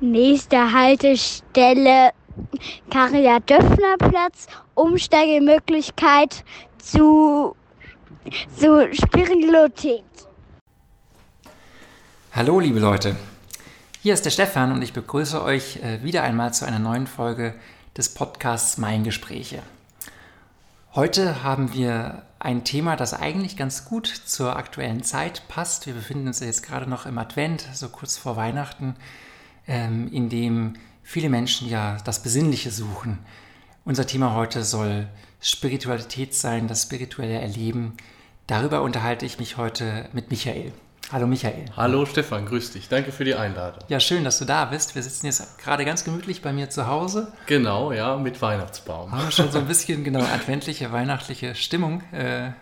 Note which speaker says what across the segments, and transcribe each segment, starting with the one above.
Speaker 1: Nächste Haltestelle Karrier-Döpfner-Platz. Umsteigemöglichkeit zu, zu Spiritualität.
Speaker 2: Hallo, liebe Leute. Hier ist der Stefan und ich begrüße euch äh, wieder einmal zu einer neuen Folge des Podcasts Mein Gespräche. Heute haben wir ein Thema, das eigentlich ganz gut zur aktuellen Zeit passt. Wir befinden uns jetzt gerade noch im Advent, so kurz vor Weihnachten, ähm, in dem viele Menschen ja das Besinnliche suchen. Unser Thema heute soll Spiritualität sein, das spirituelle Erleben. Darüber unterhalte ich mich heute mit Michael. Hallo Michael.
Speaker 3: Hallo Stefan, grüß dich. Danke für die Einladung.
Speaker 2: Ja, schön, dass du da bist. Wir sitzen jetzt gerade ganz gemütlich bei mir zu Hause.
Speaker 3: Genau, ja, mit Weihnachtsbaum.
Speaker 2: Haben schon so ein bisschen genau adventliche, weihnachtliche Stimmung, äh,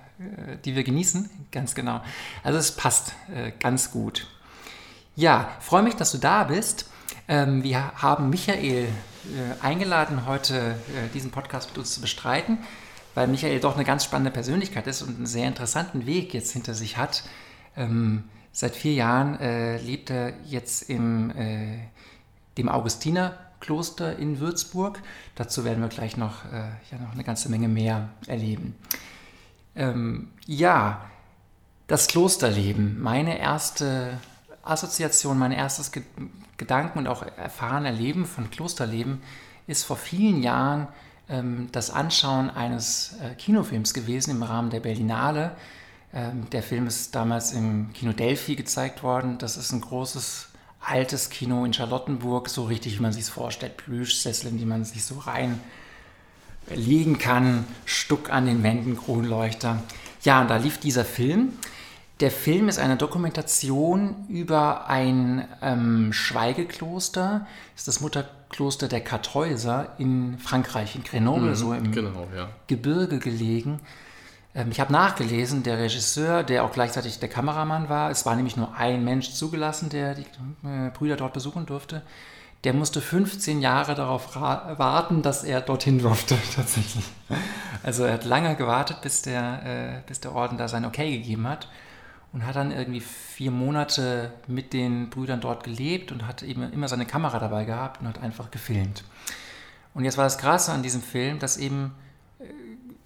Speaker 2: die wir genießen. Ganz genau. Also es passt äh, ganz gut. Ja, freue mich, dass du da bist. Ähm, wir haben Michael äh, eingeladen, heute äh, diesen Podcast mit uns zu bestreiten, weil Michael doch eine ganz spannende Persönlichkeit ist und einen sehr interessanten Weg jetzt hinter sich hat. Ähm, seit vier Jahren äh, lebt er jetzt im äh, dem Augustinerkloster in Würzburg. Dazu werden wir gleich noch, äh, ja, noch eine ganze Menge mehr erleben. Ähm, ja, das Klosterleben, meine erste Assoziation, mein erstes Ge Gedanken und auch erfahren Erleben von Klosterleben ist vor vielen Jahren ähm, das Anschauen eines äh, Kinofilms gewesen im Rahmen der Berlinale. Ähm, der Film ist damals im Kino Delphi gezeigt worden. Das ist ein großes, altes Kino in Charlottenburg, so richtig, wie man sich es vorstellt. Plüschsessel, in die man sich so rein liegen kann, Stuck an den Wänden, Kronleuchter. Ja, und da lief dieser Film. Der Film ist eine Dokumentation über ein ähm, Schweigekloster. Das ist das Mutterkloster der Kartäuser in Frankreich, in Grenoble, mhm, so im genau, ja. Gebirge gelegen. Ähm, ich habe nachgelesen, der Regisseur, der auch gleichzeitig der Kameramann war, es war nämlich nur ein Mensch zugelassen, der die äh, Brüder dort besuchen durfte, der musste 15 Jahre darauf warten, dass er dorthin durfte, tatsächlich. Also er hat lange gewartet, bis der, äh, bis der Orden da sein Okay gegeben hat und hat dann irgendwie vier Monate mit den Brüdern dort gelebt und hat eben immer seine Kamera dabei gehabt und hat einfach gefilmt. Und jetzt war das Krasse an diesem Film, dass eben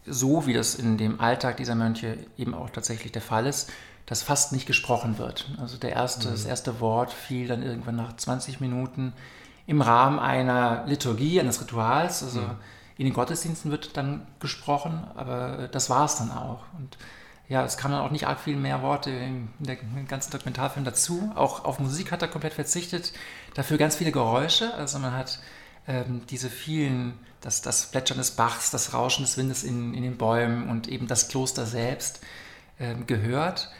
Speaker 2: so wie das in dem Alltag dieser Mönche eben auch tatsächlich der Fall ist, dass fast nicht gesprochen wird. Also der erste, mhm. das erste Wort fiel dann irgendwann nach 20 Minuten im Rahmen einer Liturgie, eines Rituals. Also mhm. in den Gottesdiensten wird dann gesprochen, aber das war es dann auch. Und ja, es kamen dann auch nicht arg viel mehr Worte in der ganzen Dokumentarfilm dazu. Auch auf Musik hat er komplett verzichtet. Dafür ganz viele Geräusche. Also man hat ähm, diese vielen das, das Plätschern des Bachs, das Rauschen des Windes in, in den Bäumen und eben das Kloster selbst ähm, gehört.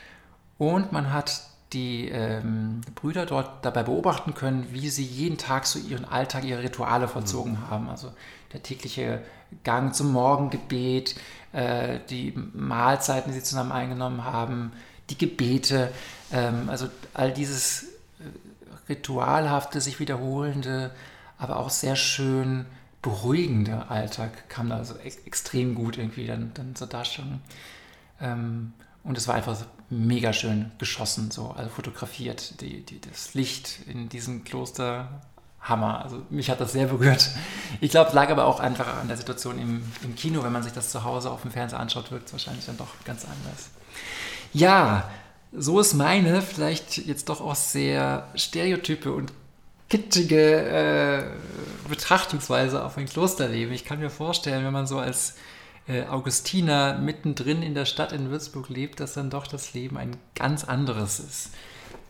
Speaker 2: Und man hat die ähm, Brüder dort dabei beobachten können, wie sie jeden Tag so ihren Alltag, ihre Rituale vollzogen mhm. haben. Also der tägliche Gang zum Morgengebet, äh, die Mahlzeiten, die sie zusammen eingenommen haben, die Gebete, ähm, also all dieses äh, ritualhafte, sich wiederholende, aber auch sehr schön beruhigende Alltag kam da so ex extrem gut irgendwie dann, dann zur Darstellung. Ähm, und es war einfach mega schön geschossen, so, also fotografiert. Die, die, das Licht in diesem Kloster, Hammer. Also mich hat das sehr berührt. Ich glaube, es lag aber auch einfach an der Situation im, im Kino. Wenn man sich das zu Hause auf dem Fernseher anschaut, wirkt es wahrscheinlich dann doch ganz anders. Ja, so ist meine vielleicht jetzt doch auch sehr stereotype und kitschige äh, Betrachtungsweise auf ein Klosterleben. Ich kann mir vorstellen, wenn man so als äh, Augustiner mittendrin in der Stadt in Würzburg lebt, dass dann doch das Leben ein ganz anderes ist.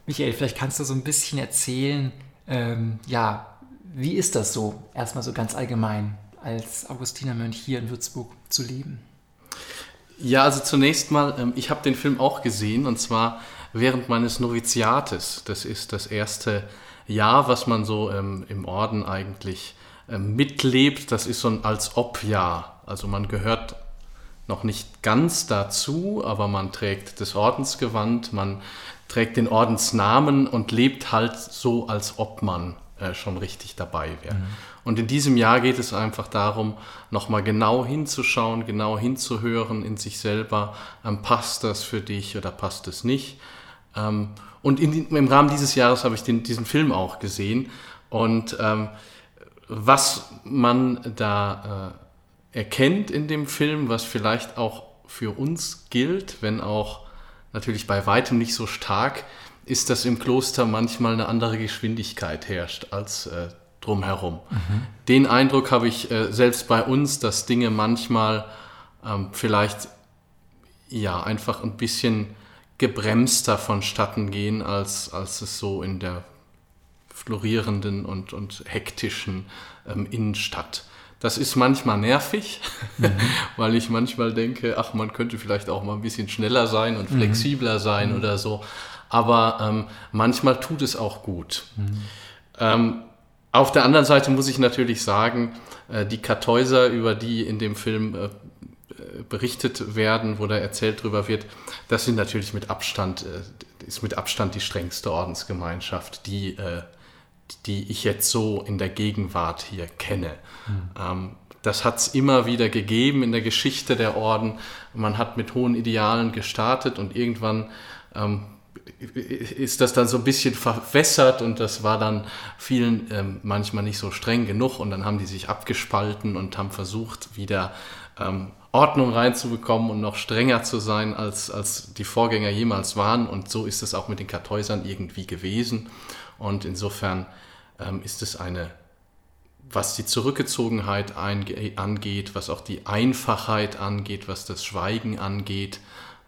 Speaker 2: Michael, vielleicht kannst du so ein bisschen erzählen, ähm, ja, wie ist das so, erstmal so ganz allgemein, als Augustinermönch hier in Würzburg zu leben?
Speaker 3: Ja, also zunächst mal, ähm, ich habe den Film auch gesehen und zwar während meines Noviziates. Das ist das erste Jahr, was man so ähm, im Orden eigentlich ähm, mitlebt, das ist so ein als ob Jahr. Also man gehört noch nicht ganz dazu, aber man trägt das Ordensgewand, man trägt den Ordensnamen und lebt halt so, als ob man äh, schon richtig dabei wäre. Mhm. Und in diesem Jahr geht es einfach darum, nochmal genau hinzuschauen, genau hinzuhören in sich selber, ähm, passt das für dich oder passt es nicht. Ähm, und in, im Rahmen dieses Jahres habe ich den, diesen Film auch gesehen. Und ähm, was man da äh, erkennt in dem Film, was vielleicht auch für uns gilt, wenn auch natürlich bei weitem nicht so stark, ist, dass im Kloster manchmal eine andere Geschwindigkeit herrscht als äh, drumherum. Mhm. Den Eindruck habe ich äh, selbst bei uns, dass Dinge manchmal ähm, vielleicht ja einfach ein bisschen gebremster vonstatten gehen, als, als es so in der florierenden und, und hektischen ähm, Innenstadt. Das ist manchmal nervig, mhm. weil ich manchmal denke, ach, man könnte vielleicht auch mal ein bisschen schneller sein und mhm. flexibler sein mhm. oder so. Aber ähm, manchmal tut es auch gut. Mhm. Ähm, auf der anderen Seite muss ich natürlich sagen, äh, die Kartäuser, über die in dem Film äh, berichtet werden, wo da erzählt drüber wird, das sind natürlich mit Abstand, äh, ist mit Abstand die strengste Ordensgemeinschaft, die, äh, die ich jetzt so in der Gegenwart hier kenne. Mhm. das hat es immer wieder gegeben in der Geschichte der Orden. Man hat mit hohen Idealen gestartet und irgendwann ähm, ist das dann so ein bisschen verwässert und das war dann vielen ähm, manchmal nicht so streng genug und dann haben die sich abgespalten und haben versucht, wieder ähm, Ordnung reinzubekommen und noch strenger zu sein, als, als die Vorgänger jemals waren. Und so ist es auch mit den Kartäusern irgendwie gewesen. Und insofern ähm, ist es eine, was die Zurückgezogenheit angeht, was auch die Einfachheit angeht, was das Schweigen angeht,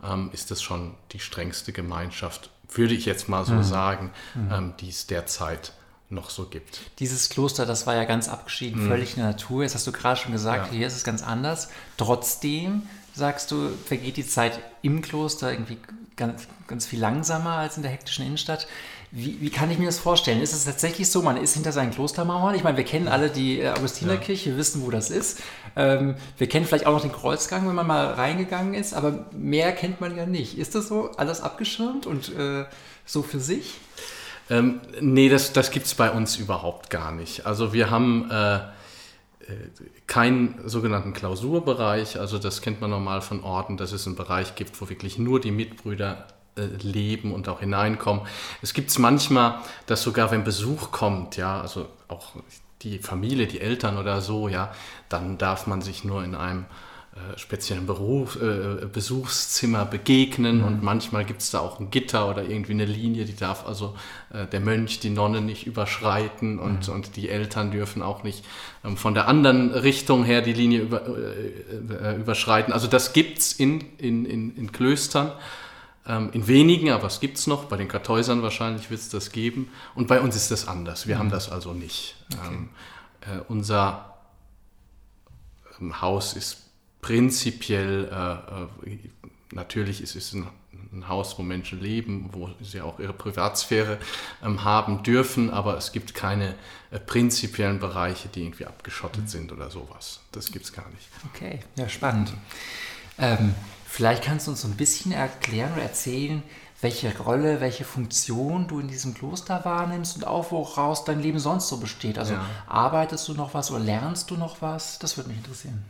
Speaker 3: ähm, ist es schon die strengste Gemeinschaft, würde ich jetzt mal so mhm. sagen, mhm. ähm, die es derzeit noch so gibt.
Speaker 2: Dieses Kloster, das war ja ganz abgeschieden, mhm. völlig in der Natur. Jetzt hast du gerade schon gesagt, ja. hier ist es ganz anders. Trotzdem, sagst du, vergeht die Zeit im Kloster irgendwie ganz, ganz viel langsamer als in der hektischen Innenstadt. Wie, wie, kann ich mir das vorstellen? Ist es tatsächlich so, man ist hinter seinen Klostermauern? Ich meine, wir kennen alle die äh, Augustinerkirche, wir wissen, wo das ist. Ähm, wir kennen vielleicht auch noch den Kreuzgang, wenn man mal reingegangen ist, aber mehr kennt man ja nicht. Ist das so alles abgeschirmt und äh, so für sich?
Speaker 3: Ähm, nee, das, das gibt es bei uns überhaupt gar nicht. Also wir haben äh, äh, keinen sogenannten Klausurbereich. Also das kennt man normal von Orten, dass es einen Bereich gibt, wo wirklich nur die Mitbrüder äh, leben und auch hineinkommen. Es gibt es manchmal, dass sogar wenn Besuch kommt, ja, also auch die Familie, die Eltern oder so, ja, dann darf man sich nur in einem äh, speziellen Beruf, äh, Besuchszimmer begegnen mhm. und manchmal gibt es da auch ein Gitter oder irgendwie eine Linie, die darf also äh, der Mönch, die Nonne nicht überschreiten und, mhm. und die Eltern dürfen auch nicht ähm, von der anderen Richtung her die Linie über, äh, äh, überschreiten. Also das gibt es in, in, in, in Klöstern, ähm, in wenigen, aber es gibt es noch, bei den Kartäusern wahrscheinlich wird es das geben und bei uns ist das anders, wir mhm. haben das also nicht. Okay. Ähm, äh, unser ähm, Haus ist prinzipiell, äh, äh, natürlich ist es ein, ein, Haus, wo Menschen leben, wo sie auch ihre Privatsphäre ähm, haben dürfen, aber es gibt keine äh, prinzipiellen Bereiche, die irgendwie abgeschottet mhm. sind oder sowas. Das gibt es gar nicht.
Speaker 2: Okay, ja, spannend. Ähm, vielleicht kannst du uns so ein bisschen erklären oder erzählen, welche Rolle, welche Funktion du in diesem Kloster wahrnimmst und auch woraus dein Leben sonst so besteht. Also ja. arbeitest du noch was oder lernst du noch was? Das würde mich interessieren.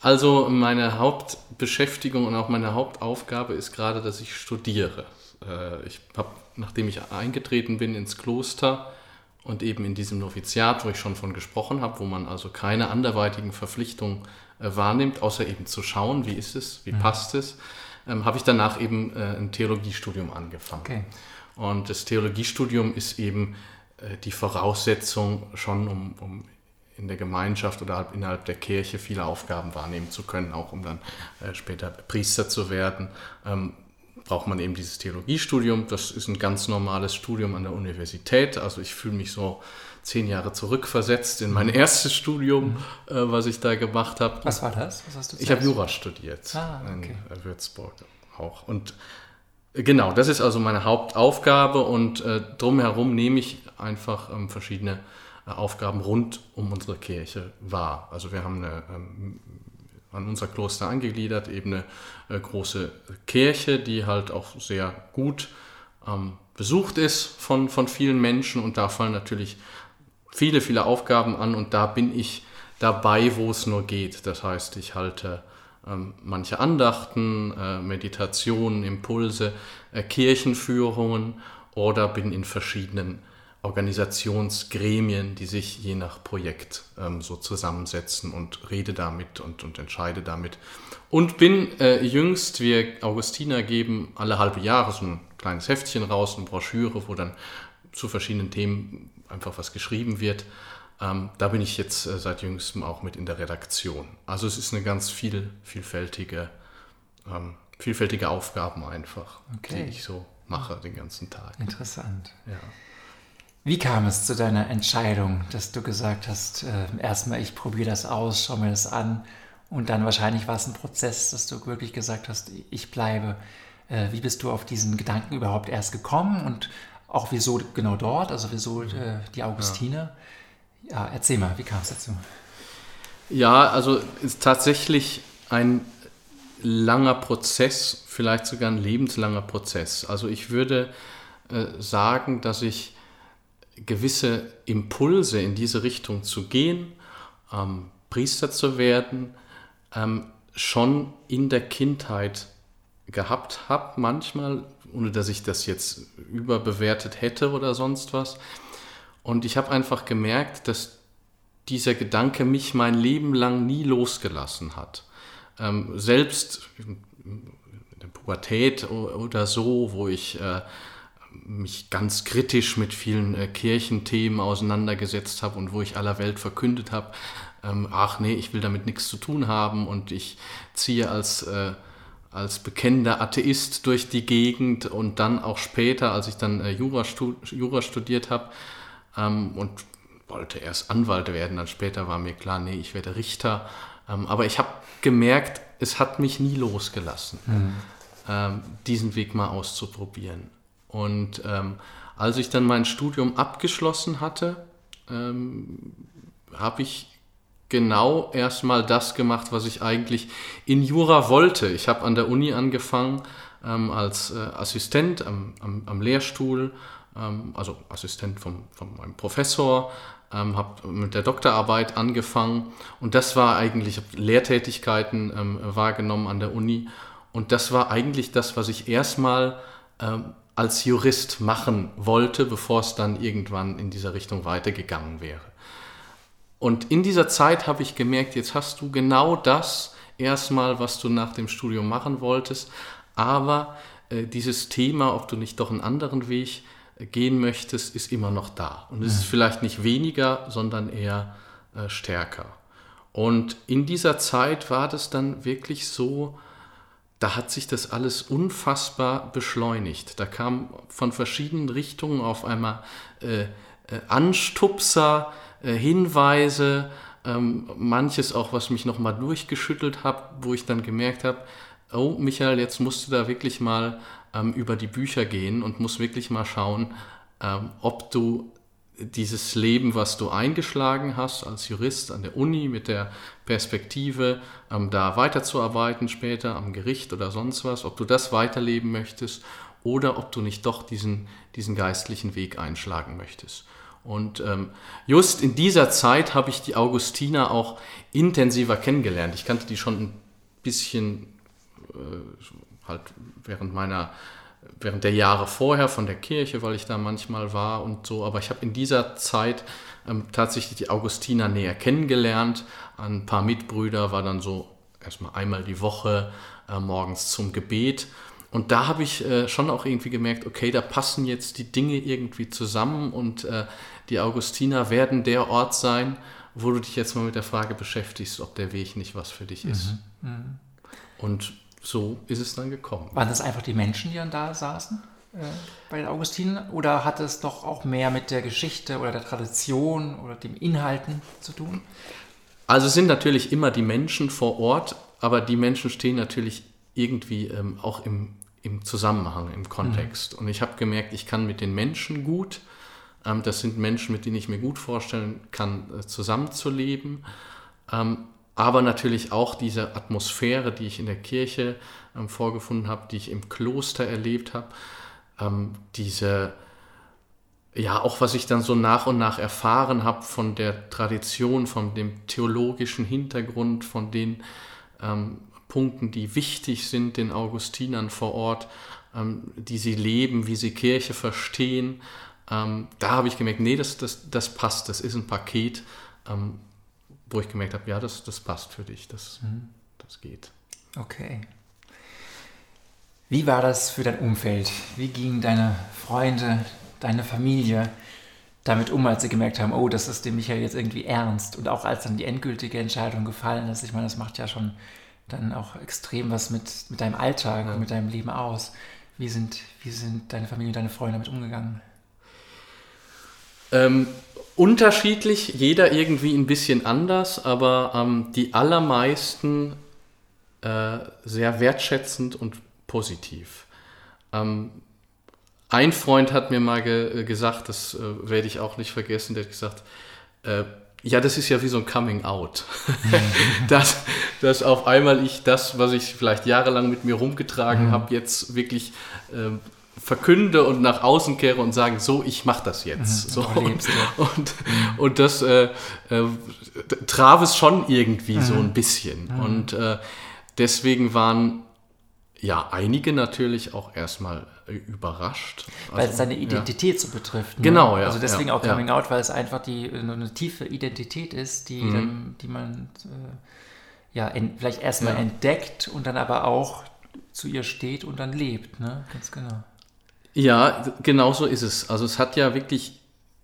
Speaker 3: Also meine Hauptbeschäftigung und auch meine Hauptaufgabe ist gerade, dass ich studiere. Äh, ich habe, nachdem ich eingetreten bin ins Kloster und eben in diesem Noviziat, wo ich schon von gesprochen habe, wo man also keine anderweitigen Verpflichtungen äh, wahrnimmt, außer eben zu schauen, wie ist es, wie ja. passt es, ähm, habe ich danach eben äh, ein Theologiestudium angefangen. Okay. Und das Theologiestudium ist eben die Voraussetzung schon, um, um in der Gemeinschaft oder halt innerhalb der Kirche viele Aufgaben wahrnehmen zu können, auch um dann äh, später Priester zu werden, ähm, braucht man eben dieses Theologiestudium. Das ist ein ganz normales Studium an der Universität. Also ich fühle mich so zehn Jahre zurückversetzt in mein erstes Studium, mhm. äh, was ich da gemacht habe.
Speaker 2: Was war das? Was
Speaker 3: ich habe Jura studiert ah, okay. in Würzburg auch. Und äh, genau, das ist also meine Hauptaufgabe und äh, drumherum nehme ich einfach ähm, verschiedene Aufgaben rund um unsere Kirche wahr. Also wir haben eine, ähm, an unser Kloster angegliedert eben eine äh, große Kirche, die halt auch sehr gut ähm, besucht ist von, von vielen Menschen und da fallen natürlich viele, viele Aufgaben an und da bin ich dabei, wo es nur geht. Das heißt, ich halte ähm, manche Andachten, äh, Meditationen, Impulse, äh, Kirchenführungen oder bin in verschiedenen Organisationsgremien, die sich je nach Projekt ähm, so zusammensetzen und rede damit und, und entscheide damit. Und bin äh, jüngst, wir Augustiner geben alle halbe Jahre so ein kleines Heftchen raus, eine Broschüre, wo dann zu verschiedenen Themen einfach was geschrieben wird. Ähm, da bin ich jetzt äh, seit jüngstem auch mit in der Redaktion. Also es ist eine ganz viel, vielfältige, ähm, vielfältige Aufgaben einfach, okay. die ich so mache den ganzen Tag.
Speaker 2: Interessant.
Speaker 3: Ja.
Speaker 2: Wie kam es zu deiner Entscheidung, dass du gesagt hast, äh, erstmal ich probiere das aus, schau mir das an und dann wahrscheinlich war es ein Prozess, dass du wirklich gesagt hast, ich bleibe. Äh, wie bist du auf diesen Gedanken überhaupt erst gekommen und auch wieso genau dort, also wieso äh, die Augustine? Ja. ja, erzähl mal, wie kam es dazu?
Speaker 3: Ja, also ist tatsächlich ein langer Prozess, vielleicht sogar ein lebenslanger Prozess. Also ich würde äh, sagen, dass ich gewisse Impulse in diese Richtung zu gehen, ähm, Priester zu werden, ähm, schon in der Kindheit gehabt habe, manchmal, ohne dass ich das jetzt überbewertet hätte oder sonst was. Und ich habe einfach gemerkt, dass dieser Gedanke mich mein Leben lang nie losgelassen hat. Ähm, selbst in der Pubertät oder so, wo ich äh, mich ganz kritisch mit vielen äh, Kirchenthemen auseinandergesetzt habe und wo ich aller Welt verkündet habe, ähm, ach nee, ich will damit nichts zu tun haben und ich ziehe als, äh, als bekennender Atheist durch die Gegend und dann auch später, als ich dann äh, Jura, stu Jura studiert habe ähm, und wollte erst Anwalt werden, dann später war mir klar, nee, ich werde Richter. Ähm, aber ich habe gemerkt, es hat mich nie losgelassen, mhm. ähm, diesen Weg mal auszuprobieren. Und ähm, als ich dann mein Studium abgeschlossen hatte, ähm, habe ich genau erstmal das gemacht, was ich eigentlich in Jura wollte. Ich habe an der Uni angefangen ähm, als äh, Assistent am, am, am Lehrstuhl, ähm, also Assistent vom, von meinem Professor, ähm, habe mit der Doktorarbeit angefangen und das war eigentlich, ich Lehrtätigkeiten ähm, wahrgenommen an der Uni und das war eigentlich das, was ich erstmal ähm, als Jurist machen wollte, bevor es dann irgendwann in dieser Richtung weitergegangen wäre. Und in dieser Zeit habe ich gemerkt, jetzt hast du genau das erstmal, was du nach dem Studium machen wolltest, aber äh, dieses Thema, ob du nicht doch einen anderen Weg äh, gehen möchtest, ist immer noch da. Und es ist vielleicht nicht weniger, sondern eher äh, stärker. Und in dieser Zeit war das dann wirklich so, da hat sich das alles unfassbar beschleunigt. Da kam von verschiedenen Richtungen auf einmal äh, äh, Anstupser, äh, Hinweise, ähm, manches auch, was mich nochmal durchgeschüttelt hat, wo ich dann gemerkt habe, oh Michael, jetzt musst du da wirklich mal ähm, über die Bücher gehen und musst wirklich mal schauen, ähm, ob du dieses Leben, was du eingeschlagen hast als Jurist an der Uni mit der Perspektive, ähm, da weiterzuarbeiten später am Gericht oder sonst was, ob du das weiterleben möchtest oder ob du nicht doch diesen, diesen geistlichen Weg einschlagen möchtest. Und ähm, just in dieser Zeit habe ich die Augustiner auch intensiver kennengelernt. Ich kannte die schon ein bisschen äh, halt während meiner während der Jahre vorher von der Kirche, weil ich da manchmal war und so. Aber ich habe in dieser Zeit ähm, tatsächlich die Augustiner näher kennengelernt. Ein paar Mitbrüder war dann so erstmal einmal die Woche äh, morgens zum Gebet. Und da habe ich äh, schon auch irgendwie gemerkt, okay, da passen jetzt die Dinge irgendwie zusammen und äh, die Augustiner werden der Ort sein, wo du dich jetzt mal mit der Frage beschäftigst, ob der Weg nicht was für dich ist. Mhm. Mhm. Und so ist es dann gekommen.
Speaker 2: Waren das einfach die Menschen, die dann da saßen äh, bei den Augustinen? Oder hat es doch auch mehr mit der Geschichte oder der Tradition oder dem Inhalten zu tun?
Speaker 3: Also es sind natürlich immer die Menschen vor Ort, aber die Menschen stehen natürlich irgendwie ähm, auch im, im Zusammenhang, im Kontext. Mhm. Und ich habe gemerkt, ich kann mit den Menschen gut, ähm, das sind Menschen, mit denen ich mir gut vorstellen kann, äh, zusammenzuleben. Ähm, aber natürlich auch diese Atmosphäre, die ich in der Kirche ähm, vorgefunden habe, die ich im Kloster erlebt habe, ähm, diese, ja, auch was ich dann so nach und nach erfahren habe von der Tradition, von dem theologischen Hintergrund, von den ähm, Punkten, die wichtig sind den Augustinern vor Ort, ähm, die sie leben, wie sie Kirche verstehen. Ähm, da habe ich gemerkt, nee, das, das, das passt, das ist ein Paket, ähm, wo ich gemerkt habe, ja, das, das passt für dich, das, mhm. das geht.
Speaker 2: Okay. Wie war das für dein Umfeld? Wie gingen deine Freunde, deine Familie damit um, als sie gemerkt haben, oh, das ist dem Michael jetzt irgendwie ernst? Und auch als dann die endgültige Entscheidung gefallen ist, ich meine, das macht ja schon dann auch extrem was mit, mit deinem Alltag ja. und mit deinem Leben aus. Wie sind, wie sind deine Familie und deine Freunde damit umgegangen?
Speaker 3: Ähm, unterschiedlich, jeder irgendwie ein bisschen anders, aber ähm, die allermeisten äh, sehr wertschätzend und positiv. Ähm, ein Freund hat mir mal ge gesagt, das äh, werde ich auch nicht vergessen, der hat gesagt, äh, ja, das ist ja wie so ein Coming Out. dass, dass auf einmal ich das, was ich vielleicht jahrelang mit mir rumgetragen mhm. habe, jetzt wirklich äh, verkünde und nach außen kehre und sage, so, ich mache das jetzt. Mhm, so, und, und, mhm. und, das äh, äh, traf es schon irgendwie so mhm. ein bisschen. Mhm. Und äh, deswegen waren ja einige natürlich auch erstmal überrascht.
Speaker 2: Weil also, es seine Identität ja. so betrifft.
Speaker 3: Ne? Genau, ja.
Speaker 2: Also deswegen ja, auch Coming Out, weil es einfach die, eine tiefe Identität ist, die, mhm. dann, die man äh, ja vielleicht erstmal entdeckt und dann aber auch zu ihr steht und dann lebt. Ne? Ganz genau.
Speaker 3: Ja, genau so ist es. Also es hat ja wirklich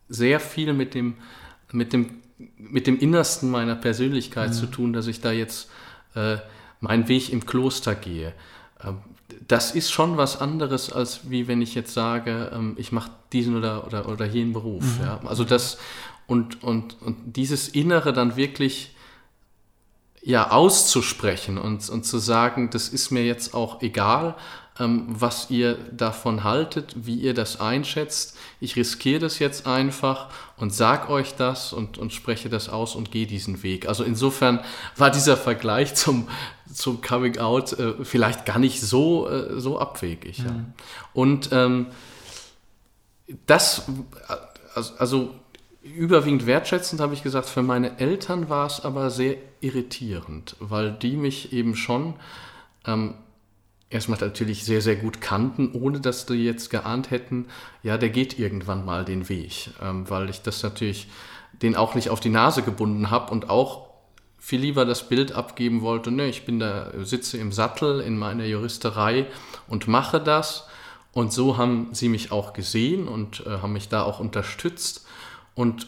Speaker 3: sehr viel mit dem, mit dem, mit dem Innersten meiner Persönlichkeit mhm. zu tun, dass ich da jetzt äh, meinen Weg im Kloster gehe. Ähm, das ist schon was anderes, als wie wenn ich jetzt sage, ähm, ich mache diesen oder, oder, oder jenen Beruf. Mhm. Ja? Also das und, und, und dieses Innere dann wirklich ja, auszusprechen und, und zu sagen, das ist mir jetzt auch egal, ähm, was ihr davon haltet, wie ihr das einschätzt. Ich riskiere das jetzt einfach und sag euch das und, und spreche das aus und gehe diesen Weg. Also insofern war dieser Vergleich zum, zum Coming Out äh, vielleicht gar nicht so, äh, so abwegig. Mhm. Ja. Und ähm, das, also, also überwiegend wertschätzend habe ich gesagt, für meine Eltern war es aber sehr irritierend, weil die mich eben schon ähm, erstmal natürlich sehr, sehr gut kannten, ohne dass die jetzt geahnt hätten, ja, der geht irgendwann mal den Weg, ähm, weil ich das natürlich den auch nicht auf die Nase gebunden habe und auch viel lieber das Bild abgeben wollte, ne, ich bin da, sitze im Sattel in meiner Juristerei und mache das. Und so haben sie mich auch gesehen und äh, haben mich da auch unterstützt und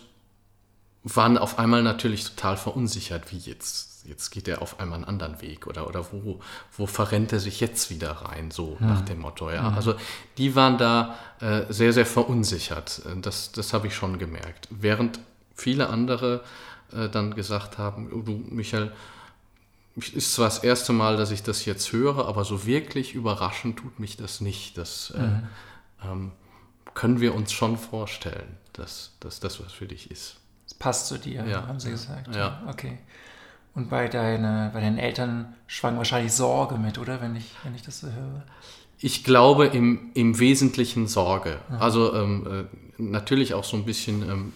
Speaker 3: waren auf einmal natürlich total verunsichert, wie jetzt, jetzt geht er auf einmal einen anderen Weg oder, oder wo, wo verrennt er sich jetzt wieder rein, so hm. nach dem Motto. Ja? Hm. Also die waren da äh, sehr, sehr verunsichert. Das, das habe ich schon gemerkt. Während viele andere äh, dann gesagt haben, oh, du Michael, ist zwar das erste Mal, dass ich das jetzt höre, aber so wirklich überraschend tut mich das nicht. Das äh, mhm. äh, ähm, können wir uns schon vorstellen, dass, dass das was für dich ist.
Speaker 2: Es passt zu dir, ja. haben sie gesagt.
Speaker 3: Ja.
Speaker 2: Okay. Und bei, deine, bei deinen Eltern schwang wahrscheinlich Sorge mit, oder? Wenn ich, wenn ich das so höre.
Speaker 3: Ich glaube im, im Wesentlichen Sorge. Mhm. Also ähm, äh, natürlich auch so ein bisschen ähm,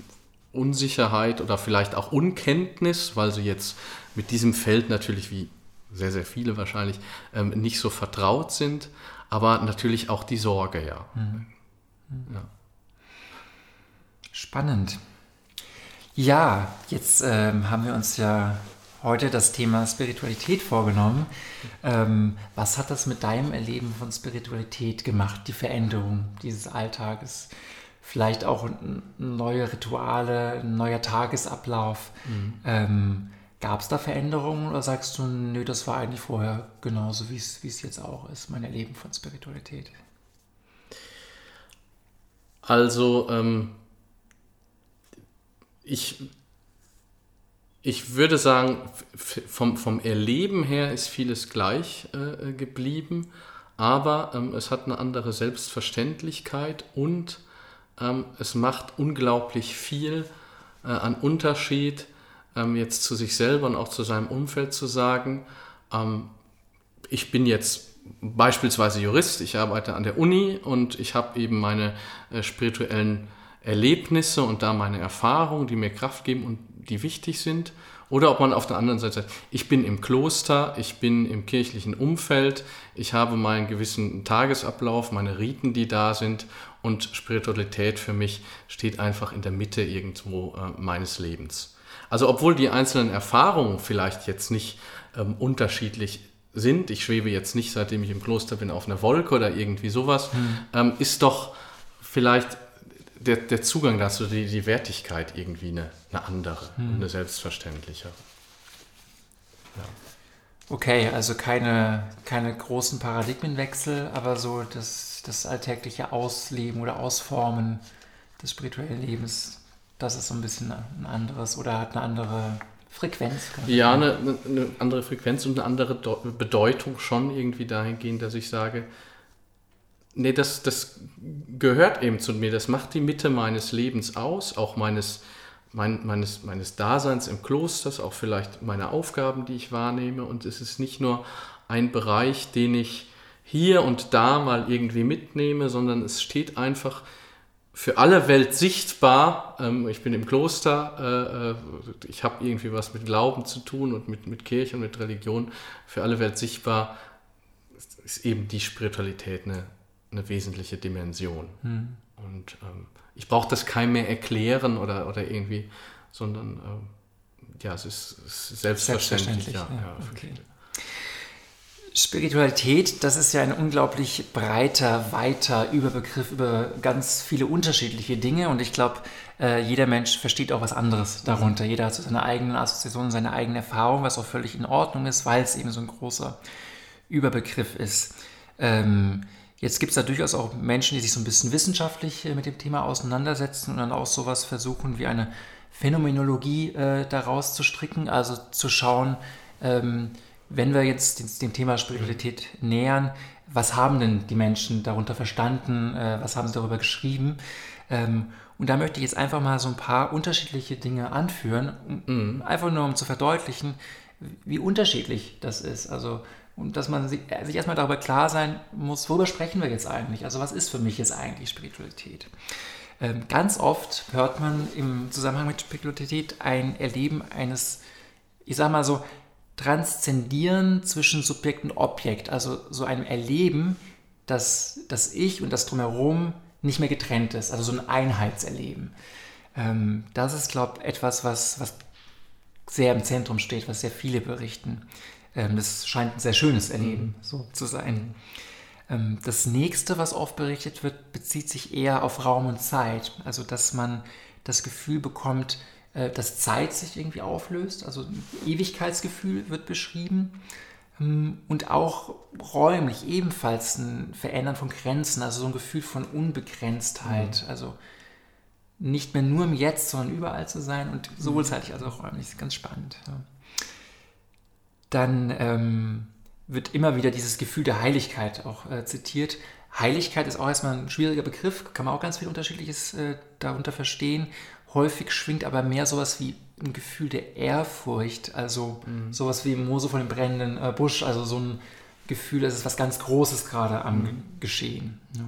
Speaker 3: Unsicherheit oder vielleicht auch Unkenntnis, weil sie jetzt mit diesem Feld natürlich wie sehr, sehr viele wahrscheinlich ähm, nicht so vertraut sind, aber natürlich auch die Sorge, ja. Mhm.
Speaker 2: ja. Spannend. Ja, jetzt ähm, haben wir uns ja heute das Thema Spiritualität vorgenommen. Ähm, was hat das mit deinem Erleben von Spiritualität gemacht, die Veränderung dieses Alltages? vielleicht auch neue Rituale, ein neuer Tagesablauf. Mhm. Ähm, Gab es da Veränderungen oder sagst du, nö, das war eigentlich vorher genauso, wie es jetzt auch ist, mein Erleben von Spiritualität?
Speaker 3: Also, ähm, ich, ich würde sagen, vom, vom Erleben her ist vieles gleich äh, geblieben, aber ähm, es hat eine andere Selbstverständlichkeit und ähm, es macht unglaublich viel äh, an Unterschied, ähm, jetzt zu sich selber und auch zu seinem Umfeld zu sagen, ähm, ich bin jetzt beispielsweise Jurist, ich arbeite an der Uni und ich habe eben meine äh, spirituellen Erlebnisse und da meine Erfahrungen, die mir Kraft geben und die wichtig sind. Oder ob man auf der anderen Seite sagt, ich bin im Kloster, ich bin im kirchlichen Umfeld, ich habe meinen gewissen Tagesablauf, meine Riten, die da sind und Spiritualität für mich steht einfach in der Mitte irgendwo äh, meines Lebens. Also obwohl die einzelnen Erfahrungen vielleicht jetzt nicht ähm, unterschiedlich sind, ich schwebe jetzt nicht, seitdem ich im Kloster bin, auf einer Wolke oder irgendwie sowas, hm. ähm, ist doch vielleicht der, der Zugang dazu, die, die Wertigkeit irgendwie eine, eine andere hm. und eine selbstverständlichere.
Speaker 2: Ja. Okay, also keine, keine großen Paradigmenwechsel, aber so das, das alltägliche Ausleben oder Ausformen des spirituellen Lebens, das ist so ein bisschen ein anderes oder hat eine andere Frequenz.
Speaker 3: Ja, eine, eine, andere Frequenz und eine andere Bedeutung schon irgendwie dahingehend, dass ich sage, nee, das, das gehört eben zu mir, das macht die Mitte meines Lebens aus, auch meines, mein, meines, meines Daseins im Kloster, auch vielleicht meine Aufgaben, die ich wahrnehme. Und es ist nicht nur ein Bereich, den ich hier und da mal irgendwie mitnehme, sondern es steht einfach für alle Welt sichtbar. Ähm, ich bin im Kloster, äh, äh, ich habe irgendwie was mit Glauben zu tun und mit, mit Kirche und mit Religion. Für alle Welt sichtbar ist eben die Spiritualität eine, eine wesentliche Dimension. Hm. Und ähm, ich brauche das keinem mehr erklären oder, oder irgendwie, sondern ähm, ja, es ist, es ist selbstverständlich. selbstverständlich ja, ja, okay.
Speaker 2: Spiritualität, das ist ja ein unglaublich breiter, weiter Überbegriff über ganz viele unterschiedliche Dinge und ich glaube, äh, jeder Mensch versteht auch was anderes darunter. Mhm. Jeder hat so seine eigenen Assoziationen, seine eigene Erfahrung, was auch völlig in Ordnung ist, weil es eben so ein großer Überbegriff ist. Ähm, Jetzt gibt es da durchaus auch Menschen, die sich so ein bisschen wissenschaftlich äh, mit dem Thema auseinandersetzen und dann auch sowas versuchen wie eine Phänomenologie äh, daraus zu stricken, also zu schauen, ähm, wenn wir jetzt dem, Thema Spiritualität nähern, was haben denn die Menschen darunter verstanden, äh, was haben sie darüber geschrieben? Ähm, und da möchte ich jetzt einfach mal so ein paar unterschiedliche Dinge anführen, um, mhm. einfach nur um zu verdeutlichen, wie unterschiedlich das ist. Also und dass man sich, äh, sich erstmal darüber klar sein muss, worüber sprechen wir jetzt eigentlich? Also was ist für mich jetzt eigentlich Spiritualität? Ähm, ganz oft hört man im Zusammenhang mit Spiritualität ein Erleben eines, ich sag mal so, Transzendieren zwischen Subjekt und Objekt, also so einem Erleben, dass das Ich und das Drumherum nicht mehr getrennt ist, also so ein Einheitserleben. Ähm, das ist, glaube ich, etwas, was, was sehr im Zentrum steht, was sehr viele berichten. Ähm, das scheint ein sehr schönes Erleben so zu sein. Ähm, das nächste, was oft berichtet wird, bezieht sich eher auf Raum und Zeit. Also, dass man das Gefühl bekommt, äh, dass Zeit sich irgendwie auflöst. Also ein Ewigkeitsgefühl wird beschrieben. Ähm, und auch räumlich ebenfalls ein Verändern von Grenzen, also so ein Gefühl von Unbegrenztheit. Mhm. Also nicht mehr nur im Jetzt, sondern überall zu sein und sowohl zeitlich als auch räumlich. Das ist ganz spannend. Ja. Dann ähm, wird immer wieder dieses Gefühl der Heiligkeit auch äh, zitiert. Heiligkeit ist auch erstmal ein schwieriger Begriff, kann man auch ganz viel Unterschiedliches äh, darunter verstehen. Häufig schwingt aber mehr sowas wie ein Gefühl der Ehrfurcht, also mhm. sowas wie Mose von dem brennenden äh, Busch, also so ein Gefühl, es ist was ganz Großes gerade am mhm. Geschehen. Ja.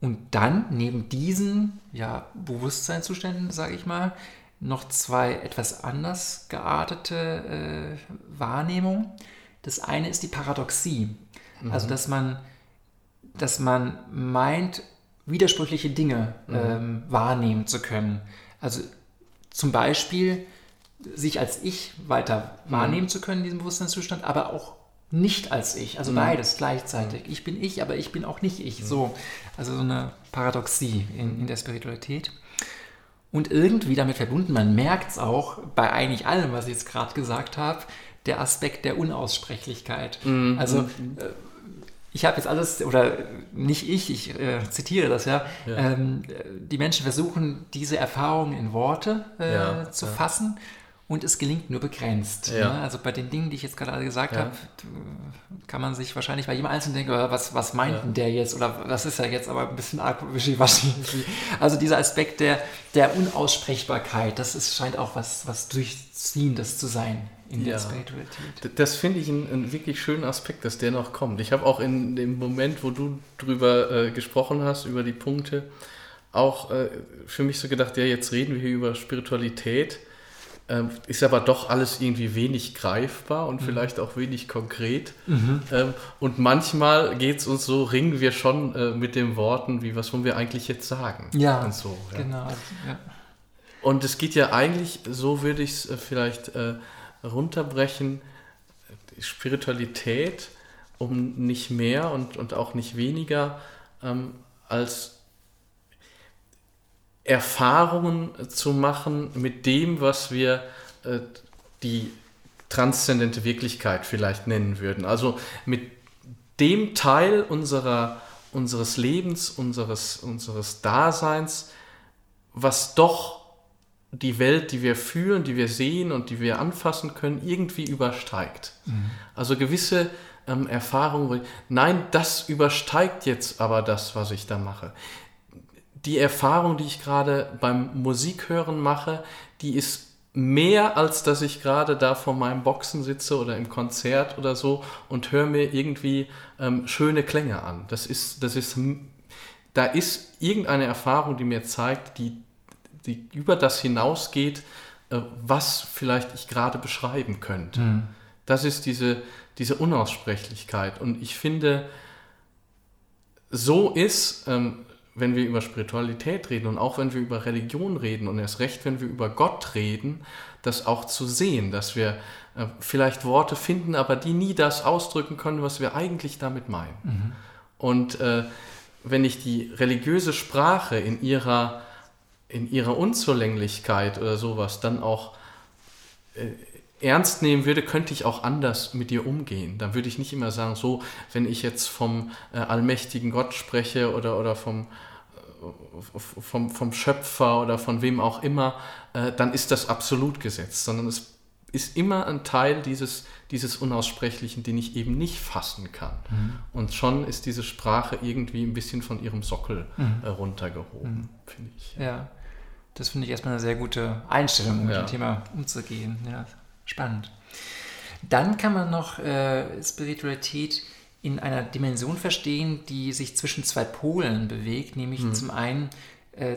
Speaker 2: Und dann neben diesen ja, Bewusstseinszuständen, sage ich mal, noch zwei etwas anders geartete äh, Wahrnehmungen. Das eine ist die Paradoxie, mhm. also dass man, dass man meint, widersprüchliche Dinge mhm. ähm, wahrnehmen zu können. Also zum Beispiel sich als Ich weiter mhm. wahrnehmen zu können in diesem Bewusstseinszustand, aber auch nicht als ich, also mhm. beides gleichzeitig. Ich bin ich, aber ich bin auch nicht ich. Mhm. So, also so eine Paradoxie in, in der Spiritualität. Und irgendwie damit verbunden, man merkt es auch bei eigentlich allem, was ich jetzt gerade gesagt habe, der Aspekt der Unaussprechlichkeit. Mhm. Also äh, ich habe jetzt alles, oder nicht ich, ich äh, zitiere das ja, ja. Ähm, die Menschen versuchen, diese Erfahrungen in Worte äh, ja, zu ja. fassen und es gelingt nur begrenzt. Ja. Ne? Also bei den Dingen, die ich jetzt gerade gesagt ja. habe, kann man sich wahrscheinlich bei jedem Einzelnen denken, oh, was, was meint ja. denn der jetzt oder was ist ja jetzt aber ein bisschen arg wischiwaschi. Also dieser Aspekt der, der Unaussprechbarkeit, das ist, scheint auch was, was Durchziehendes zu sein in der Spiritualität.
Speaker 3: Das finde ich einen, einen, wirklich schönen Aspekt, dass der noch kommt. Ich habe auch in dem Moment, wo du drüber äh, gesprochen hast, über die Punkte, auch äh, für mich so gedacht, ja, jetzt reden wir hier über Spiritualität, ähm, ist aber doch alles irgendwie wenig greifbar und mhm. vielleicht auch wenig konkret. Mhm. Ähm, und manchmal geht es uns so, ringen wir schon äh, mit den Worten, wie was wollen wir eigentlich jetzt sagen?
Speaker 2: Ja,
Speaker 3: und so,
Speaker 2: ja. genau. Ja.
Speaker 3: Und es geht ja eigentlich, so würde ich es äh, vielleicht äh, runterbrechen, Spiritualität um nicht mehr und, und auch nicht weniger ähm, als Erfahrungen zu machen mit dem, was wir äh, die transzendente Wirklichkeit vielleicht nennen würden. Also mit dem Teil unserer, unseres Lebens, unseres, unseres Daseins, was doch die Welt, die wir fühlen, die wir sehen und die wir anfassen können, irgendwie übersteigt. Mhm. Also gewisse ähm, Erfahrungen, nein, das übersteigt jetzt aber das, was ich da mache die Erfahrung, die ich gerade beim Musikhören mache, die ist mehr, als dass ich gerade da vor meinem Boxen sitze oder im Konzert oder so und höre mir irgendwie ähm, schöne Klänge an. Das ist, das ist, da ist irgendeine Erfahrung, die mir zeigt, die, die über das hinausgeht, äh, was vielleicht ich gerade beschreiben könnte. Mhm. Das ist diese, diese Unaussprechlichkeit. Und ich finde, so ist ähm, wenn wir über Spiritualität reden und auch wenn wir über Religion reden und erst recht, wenn wir über Gott reden, das auch zu sehen, dass wir äh, vielleicht Worte finden, aber die nie das ausdrücken können, was wir eigentlich damit meinen. Mhm. Und äh, wenn ich die religiöse Sprache in ihrer, in ihrer Unzulänglichkeit oder sowas dann auch äh, ernst nehmen würde, könnte ich auch anders mit dir umgehen. Dann würde ich nicht immer sagen, so, wenn ich jetzt vom äh, allmächtigen Gott spreche oder, oder vom, äh, vom, vom Schöpfer oder von wem auch immer, äh, dann ist das absolut gesetzt, sondern es ist immer ein Teil dieses, dieses Unaussprechlichen, den ich eben nicht fassen kann. Mhm. Und schon ist diese Sprache irgendwie ein bisschen von ihrem Sockel mhm. äh, runtergehoben, mhm. finde ich.
Speaker 2: Ja, das finde ich erstmal eine sehr gute Einstellung, um ja. mit dem Thema umzugehen. Ja. Spannend. Dann kann man noch äh, Spiritualität in einer Dimension verstehen, die sich zwischen zwei Polen bewegt, nämlich mhm. zum einen äh,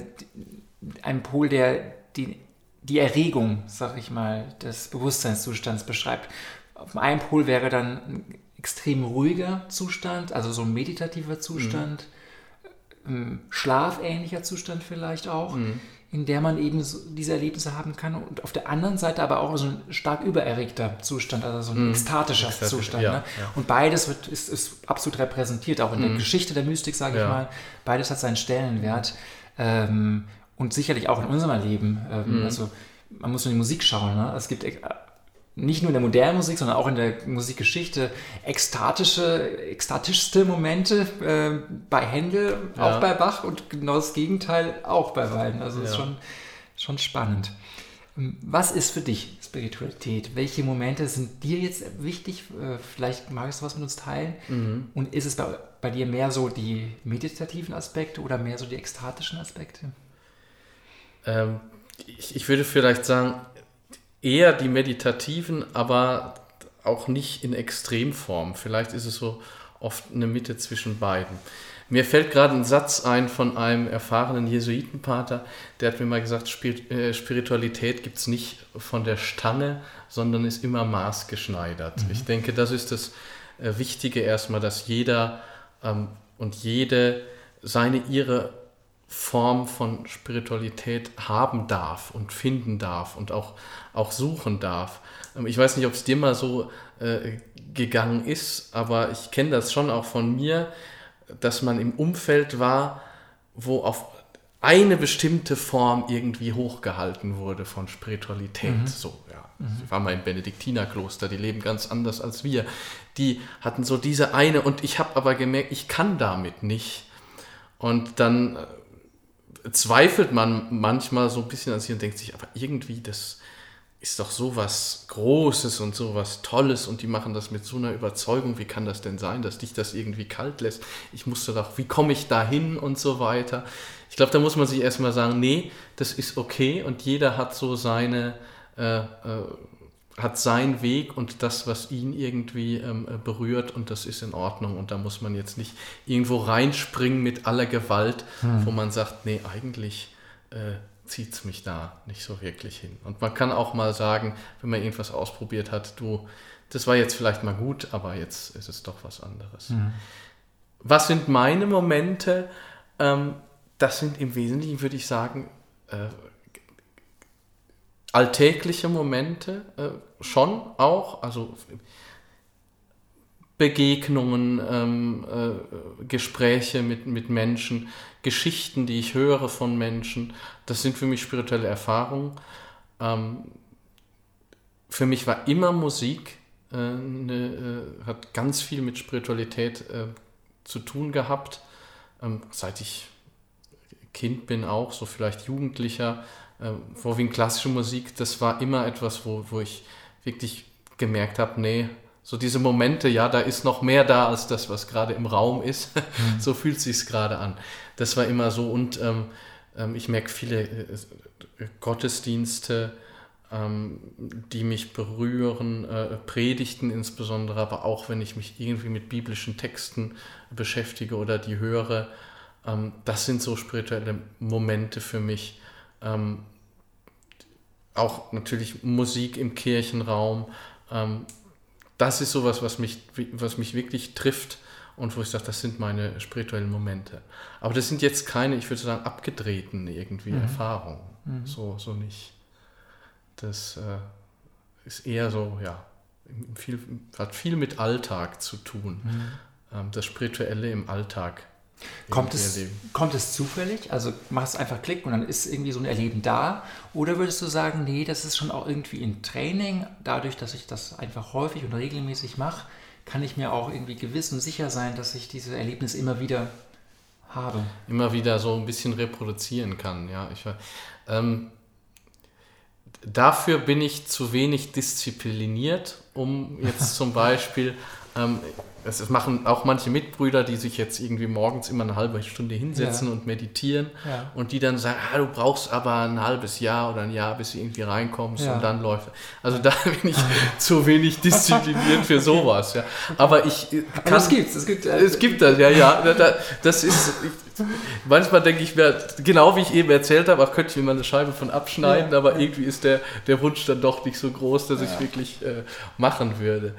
Speaker 2: ein Pol, der die, die Erregung, sag ich mal, des Bewusstseinszustands beschreibt. Auf dem einen Pol wäre dann ein extrem ruhiger Zustand, also so ein meditativer Zustand, mhm. schlafähnlicher Zustand vielleicht auch. Mhm in der man eben so diese Erlebnisse haben kann und auf der anderen Seite aber auch so ein stark übererregter Zustand, also so ein mm. ekstatischer Ekstatisch, Zustand. Ja, ne? ja. Und beides wird, ist, ist absolut repräsentiert, auch in mm. der mhm. Geschichte der Mystik, sage ja. ich mal. Beides hat seinen Stellenwert ähm, und sicherlich auch in unserem Leben. Ähm, mm. Also man muss nur die Musik schauen. Ne? Es gibt nicht nur in der modernen Musik, sondern auch in der Musikgeschichte ekstatische, ekstatischste Momente äh, bei Händel, ja. auch bei Bach und genau das Gegenteil auch bei beiden. Also ja. ist schon, schon spannend. Was ist für dich Spiritualität? Welche Momente sind dir jetzt wichtig? Äh, vielleicht magst du was mit uns teilen. Mhm. Und ist es bei, bei dir mehr so die meditativen Aspekte oder mehr so die ekstatischen Aspekte?
Speaker 3: Ähm, ich, ich würde vielleicht sagen, eher die meditativen, aber auch nicht in Extremform. Vielleicht ist es so oft eine Mitte zwischen beiden. Mir fällt gerade ein Satz ein von einem erfahrenen Jesuitenpater, der hat mir mal gesagt, äh, Spiritualität gibt es nicht von der Stange, sondern ist immer maßgeschneidert. Mhm. Ich denke, das ist das äh, Wichtige erstmal, dass jeder ähm, und jede seine, ihre Form von Spiritualität haben darf und finden darf und auch, auch suchen darf. Ähm, ich weiß nicht, ob es dir mal so äh, gegangen ist, aber ich kenne das schon auch von mir, dass man im Umfeld war, wo auf eine bestimmte Form irgendwie hochgehalten wurde von Spiritualität. Mhm. So, ja. Mhm. Ich war mal im Benediktinerkloster, die leben ganz anders als wir. Die hatten so diese eine und ich habe aber gemerkt, ich kann damit nicht. Und dann äh, zweifelt man manchmal so ein bisschen an sich und denkt sich, aber irgendwie, das ist doch so was Großes und so was Tolles und die machen das mit so einer Überzeugung. Wie kann das denn sein, dass dich das irgendwie kalt lässt? Ich musste doch, wie komme ich da hin und so weiter. Ich glaube, da muss man sich erstmal sagen, nee, das ist okay und jeder hat so seine äh, äh, hat seinen Weg und das, was ihn irgendwie ähm, äh, berührt und das ist in Ordnung und da muss man jetzt nicht irgendwo reinspringen mit aller Gewalt, hm. wo man sagt, nee, eigentlich äh, zieht es mich da nicht so wirklich hin. Und man kann auch mal sagen, wenn man irgendwas ausprobiert hat, du, das war jetzt vielleicht mal gut, aber jetzt ist es doch was anderes. Hm. Was sind meine Momente? Ähm, das sind im Wesentlichen, würde ich sagen, äh, alltägliche Momente äh, schon auch, also Begegnungen, ähm, äh, Gespräche mit, mit Menschen, Geschichten, die ich höre von Menschen, das sind für mich spirituelle Erfahrungen. Ähm, für mich war immer Musik, äh, ne, äh, hat ganz viel mit Spiritualität äh, zu tun gehabt, ähm, seit ich Kind bin auch, so vielleicht Jugendlicher, vorwiegend klassische Musik, das war immer etwas, wo, wo ich wirklich gemerkt habe, nee, so diese Momente, ja, da ist noch mehr da als das, was gerade im Raum ist. Mhm. so fühlt sich gerade an. Das war immer so und ähm, ähm, ich merke viele äh, Gottesdienste, ähm, die mich berühren, äh, Predigten insbesondere, aber auch wenn ich mich irgendwie mit biblischen Texten beschäftige oder die höre, ähm, das sind so spirituelle Momente für mich. Auch natürlich Musik im Kirchenraum. Ähm, das ist sowas, was mich, was mich wirklich trifft und wo ich sage, das sind meine spirituellen Momente. Aber das sind jetzt keine, ich würde sagen, abgedrehten irgendwie mhm. Erfahrungen. Mhm. So, so nicht. Das äh, ist eher so, ja, viel, hat viel mit Alltag zu tun. Mhm. Ähm, das Spirituelle im Alltag
Speaker 2: Kommt es, kommt es zufällig? Also machst einfach Klick und dann ist irgendwie so ein Erleben da? Oder würdest du sagen, nee, das ist schon auch irgendwie ein Training, dadurch, dass ich das einfach häufig und regelmäßig mache, kann ich mir auch irgendwie gewiss und sicher sein, dass ich dieses Erlebnis immer wieder habe.
Speaker 3: Immer wieder so ein bisschen reproduzieren kann, ja. Ich, ähm, dafür bin ich zu wenig diszipliniert, um jetzt zum Beispiel ähm, das machen auch manche Mitbrüder, die sich jetzt irgendwie morgens immer eine halbe Stunde hinsetzen ja. und meditieren ja. und die dann sagen, ah, du brauchst aber ein halbes Jahr oder ein Jahr, bis du irgendwie reinkommst ja. und dann läuft. Also da bin ich zu wenig diszipliniert für sowas. Ja. Aber ich kann, aber
Speaker 2: es gibt es gibt
Speaker 3: äh, es gibt das ja ja. Das ist ich, manchmal denke ich mir genau wie ich eben erzählt habe, auch könnte ich mir mal eine Scheibe von abschneiden, aber irgendwie ist der der Wunsch dann doch nicht so groß, dass ich es wirklich äh, machen würde.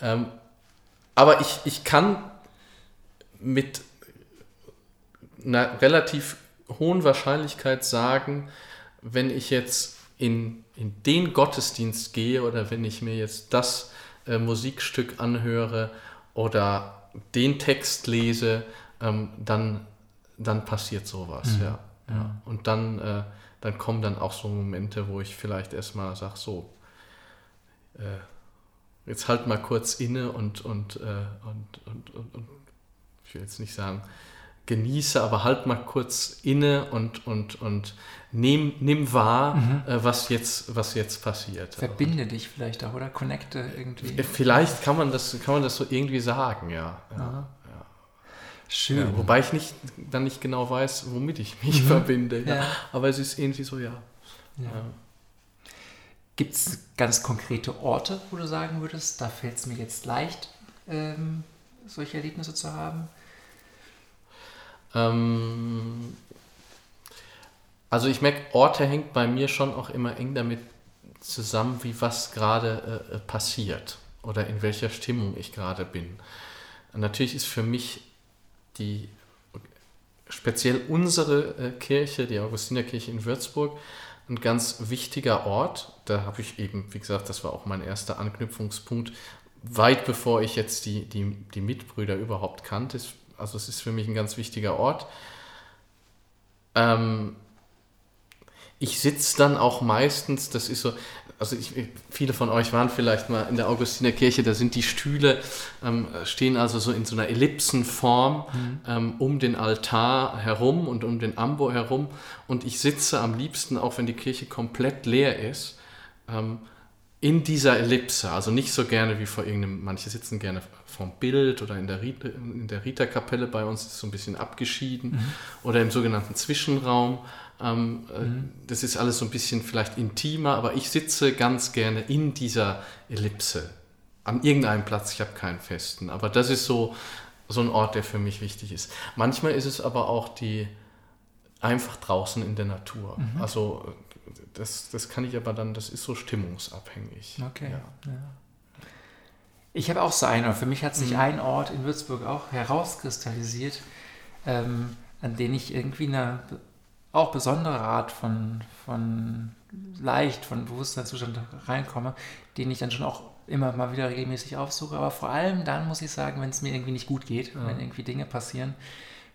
Speaker 3: Ähm, aber ich, ich kann mit einer relativ hohen Wahrscheinlichkeit sagen, wenn ich jetzt in, in den Gottesdienst gehe oder wenn ich mir jetzt das äh, Musikstück anhöre oder den Text lese, ähm, dann, dann passiert sowas. Mhm. Ja, ja. Und dann, äh, dann kommen dann auch so Momente, wo ich vielleicht erstmal sage, so, äh, jetzt halt mal kurz inne und, und, äh, und, und, und, und, ich will jetzt nicht sagen, genieße, aber halt mal kurz inne und, und, und nimm, nimm wahr, mhm. äh, was, jetzt, was jetzt passiert.
Speaker 2: Verbinde und, dich vielleicht auch, oder? Connecte irgendwie.
Speaker 3: Vielleicht kann man das, kann man das so irgendwie sagen, ja. ja, ja. Schön. Ja, wobei ich nicht, dann nicht genau weiß, womit ich mich mhm. verbinde. Aber es ist irgendwie so, ja.
Speaker 2: Gibt es ganz konkrete Orte, wo du sagen würdest, da fällt es mir jetzt leicht, ähm, solche Erlebnisse zu haben?
Speaker 3: Ähm, also ich merke, Orte hängt bei mir schon auch immer eng damit zusammen, wie was gerade äh, äh passiert oder in welcher Stimmung ich gerade bin. Natürlich ist für mich die speziell unsere äh, Kirche, die Augustinerkirche in Würzburg, ein ganz wichtiger Ort. Da habe ich eben, wie gesagt, das war auch mein erster Anknüpfungspunkt, weit bevor ich jetzt die, die, die Mitbrüder überhaupt kannte. Also es ist für mich ein ganz wichtiger Ort. Ähm, ich sitze dann auch meistens, das ist so, also ich, viele von euch waren vielleicht mal in der Augustinerkirche, da sind die Stühle, ähm, stehen also so in so einer Ellipsenform mhm. ähm, um den Altar herum und um den Ambo herum. Und ich sitze am liebsten, auch wenn die Kirche komplett leer ist, ähm, in dieser Ellipse. Also nicht so gerne wie vor irgendeinem, manche sitzen gerne vom Bild oder in der, Rita, in der Rita-Kapelle, bei uns ist so ein bisschen abgeschieden, mhm. oder im sogenannten Zwischenraum. Ähm, mhm. Das ist alles so ein bisschen vielleicht intimer, aber ich sitze ganz gerne in dieser Ellipse. An irgendeinem Platz, ich habe keinen festen. Aber das ist so, so ein Ort, der für mich wichtig ist. Manchmal ist es aber auch die einfach draußen in der Natur. Mhm. Also das, das kann ich aber dann, das ist so stimmungsabhängig.
Speaker 2: Okay. Ja. Ja. Ich habe auch so einen, für mich hat sich mhm. ein Ort in Würzburg auch herauskristallisiert, ähm, an den ich irgendwie eine auch besondere Art von, von leicht, von Bewusstseinszustand reinkomme, den ich dann schon auch immer mal wieder regelmäßig aufsuche. Aber vor allem dann muss ich sagen, wenn es mir irgendwie nicht gut geht, ja. wenn irgendwie Dinge passieren,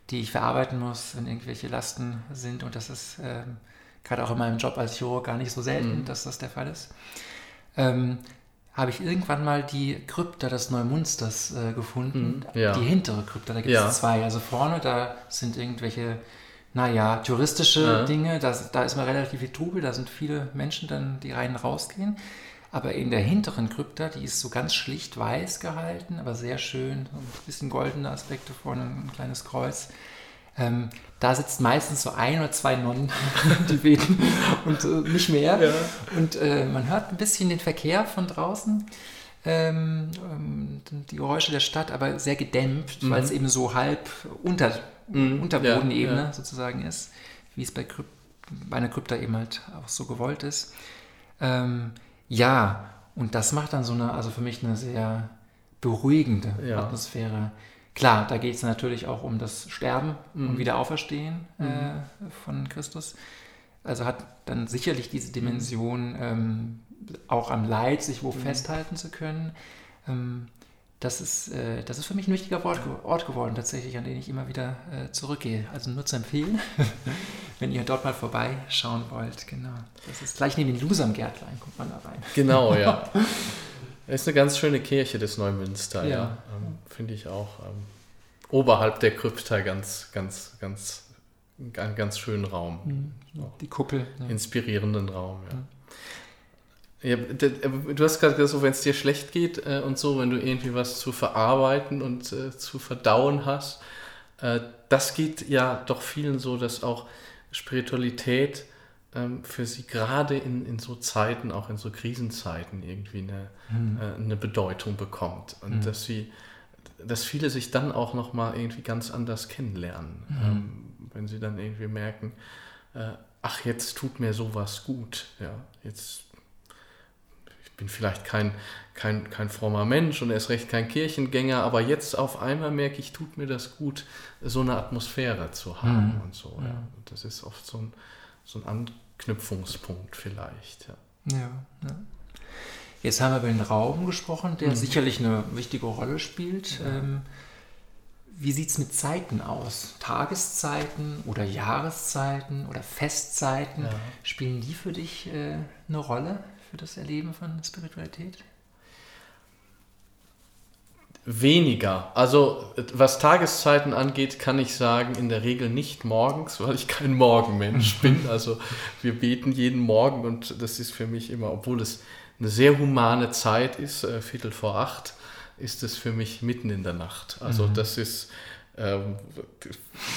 Speaker 2: die ich verarbeiten muss, wenn irgendwelche Lasten sind. Und das ist ähm, gerade auch in meinem Job als Chirurg gar nicht so selten, mhm. dass das der Fall ist. Ähm, habe ich irgendwann mal die Krypta des Neumünsters äh, gefunden. Mhm, ja. Die hintere Krypta, da gibt es ja. zwei. Also vorne, da sind irgendwelche, naja, touristische ja. Dinge, das, da ist mal relativ viel Trubel, da sind viele Menschen dann, die rein rausgehen. Aber in der hinteren Krypta, die ist so ganz schlicht weiß gehalten, aber sehr schön, so ein bisschen goldene Aspekte vorne, ein kleines Kreuz. Ähm, da sitzt meistens so ein oder zwei Nonnen, die beten und äh, nicht mehr. Ja. Und äh, man hört ein bisschen den Verkehr von draußen, ähm, ähm die Geräusche der Stadt, aber sehr gedämpft, mhm. weil es eben so halb unter, mhm. Unterbodenebene ja, ja. sozusagen ist, wie es bei, Kryp bei einer Krypta eben halt auch so gewollt ist. Ähm, ja, und das macht dann so eine, also für mich eine sehr beruhigende. Atmosphäre. Klar, da geht es natürlich auch um das Sterben mhm. und Wiederauferstehen mhm. äh, von Christus. Also hat dann sicherlich diese Dimension, ähm, auch am Leid sich wo mhm. festhalten zu können. Ähm, das ist, äh, das ist für mich ein wichtiger Ort, Ort, geworden, tatsächlich, an den ich immer wieder äh, zurückgehe. Also nur zu empfehlen, wenn ihr dort mal vorbeischauen wollt. Genau. Das ist gleich neben den Lusam-Gärtlein, kommt man da rein.
Speaker 3: Genau, ja. Es ist eine ganz schöne Kirche des Neumünster, ja. ja. Ähm, Finde ich auch. Ähm, oberhalb der Krypta ganz, ganz, ganz, einen ganz schönen Raum. Mhm.
Speaker 2: Die Kuppel.
Speaker 3: Ja. Inspirierenden Raum, ja. Mhm. Ja, du hast gerade gesagt, wenn es dir schlecht geht äh, und so, wenn du irgendwie was zu verarbeiten und äh, zu verdauen hast, äh, das geht ja doch vielen so, dass auch Spiritualität ähm, für sie gerade in, in so Zeiten, auch in so Krisenzeiten irgendwie eine, mhm. Äh, eine Bedeutung bekommt und mhm. dass sie, dass viele sich dann auch nochmal irgendwie ganz anders kennenlernen, mhm. ähm, wenn sie dann irgendwie merken, äh, ach jetzt tut mir sowas gut, ja, jetzt bin vielleicht kein, kein, kein frommer Mensch und erst recht kein Kirchengänger, aber jetzt auf einmal merke ich, tut mir das gut, so eine Atmosphäre zu haben mhm. und so. Ja. Ja. Das ist oft so ein, so ein Anknüpfungspunkt vielleicht.
Speaker 2: Ja. ja, ja. Jetzt haben wir über den Raum gesprochen, der mhm. sicherlich eine wichtige Rolle spielt. Ähm, wie sieht es mit Zeiten aus? Tageszeiten oder Jahreszeiten oder Festzeiten? Spielen die für dich äh, eine Rolle? für das Erleben von Spiritualität?
Speaker 3: Weniger. Also was Tageszeiten angeht, kann ich sagen, in der Regel nicht morgens, weil ich kein Morgenmensch bin. Also wir beten jeden Morgen und das ist für mich immer, obwohl es eine sehr humane Zeit ist, äh, Viertel vor acht, ist es für mich mitten in der Nacht. Also mhm. das ist ähm,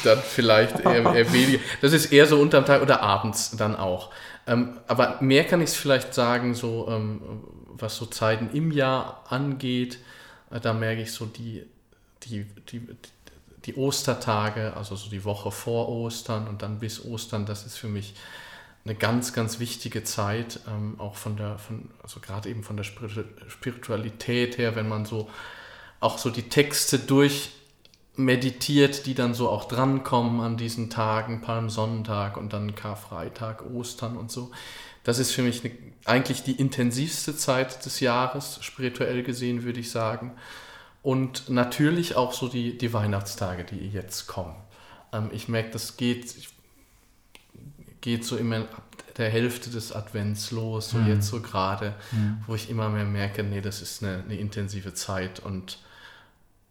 Speaker 3: dann vielleicht eher, eher weniger. Das ist eher so unterm Tag oder abends dann auch. Ähm, aber mehr kann ich es vielleicht sagen, so ähm, was so Zeiten im Jahr angeht. Da merke ich so die, die, die, die Ostertage, also so die Woche vor Ostern und dann bis Ostern, das ist für mich eine ganz, ganz wichtige Zeit, ähm, auch von der, von, also gerade eben von der Spiritualität her, wenn man so auch so die Texte durch meditiert, die dann so auch drankommen an diesen Tagen, Palmsonntag und dann Karfreitag, Ostern und so. Das ist für mich eine, eigentlich die intensivste Zeit des Jahres, spirituell gesehen, würde ich sagen. Und natürlich auch so die, die Weihnachtstage, die jetzt kommen. Ähm, ich merke, das geht, geht so immer ab der Hälfte des Advents los, so mhm. jetzt so gerade, mhm. wo ich immer mehr merke, nee, das ist eine, eine intensive Zeit und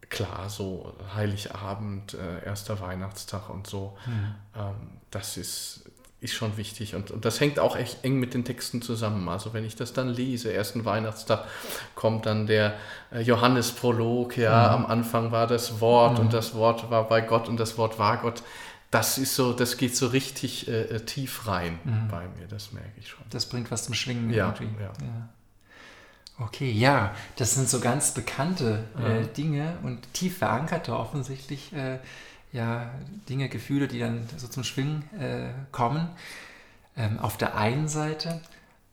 Speaker 3: klar, so Heiligabend, äh, erster Weihnachtstag und so, mhm. ähm, das ist, ist schon wichtig. Und, und das hängt auch echt eng mit den Texten zusammen. Also wenn ich das dann lese, ersten Weihnachtstag kommt dann der äh, Johannesprolog, ja, mhm. am Anfang war das Wort mhm. und das Wort war bei Gott und das Wort war Gott. das ist so, das geht so richtig äh, äh tief rein mhm. bei mir, das merke ich schon.
Speaker 2: Das bringt was zum Schwingen
Speaker 3: ja, irgendwie. Ja.
Speaker 2: ja. Okay, ja, das sind so ganz bekannte äh. Dinge und tief verankerte offensichtlich äh, ja, Dinge, Gefühle, die dann so zum Schwingen äh, kommen. Ähm, auf der einen Seite,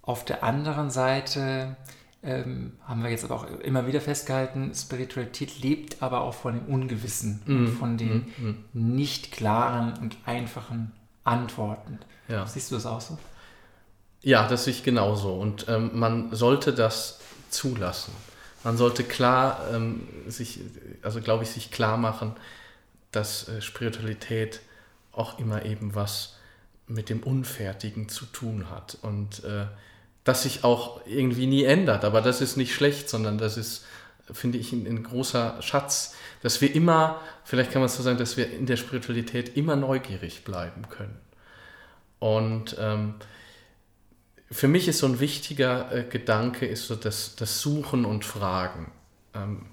Speaker 2: auf der anderen Seite ähm, haben wir jetzt aber auch immer wieder festgehalten, Spiritualität lebt aber auch von dem Ungewissen, mm, von den mm, mm. nicht klaren und einfachen Antworten. Ja. Siehst du das auch so?
Speaker 3: Ja, das sehe ich genauso. Und ähm, man sollte das zulassen. Man sollte klar ähm, sich, also glaube ich, sich klar machen, dass äh, Spiritualität auch immer eben was mit dem Unfertigen zu tun hat. Und äh, das sich auch irgendwie nie ändert. Aber das ist nicht schlecht, sondern das ist, finde ich, ein, ein, großer Schatz, dass wir immer, vielleicht kann man es so sagen, dass wir in der Spiritualität immer neugierig bleiben können. Und ähm, für mich ist so ein wichtiger äh, Gedanke, ist so das, das Suchen und Fragen. Ähm,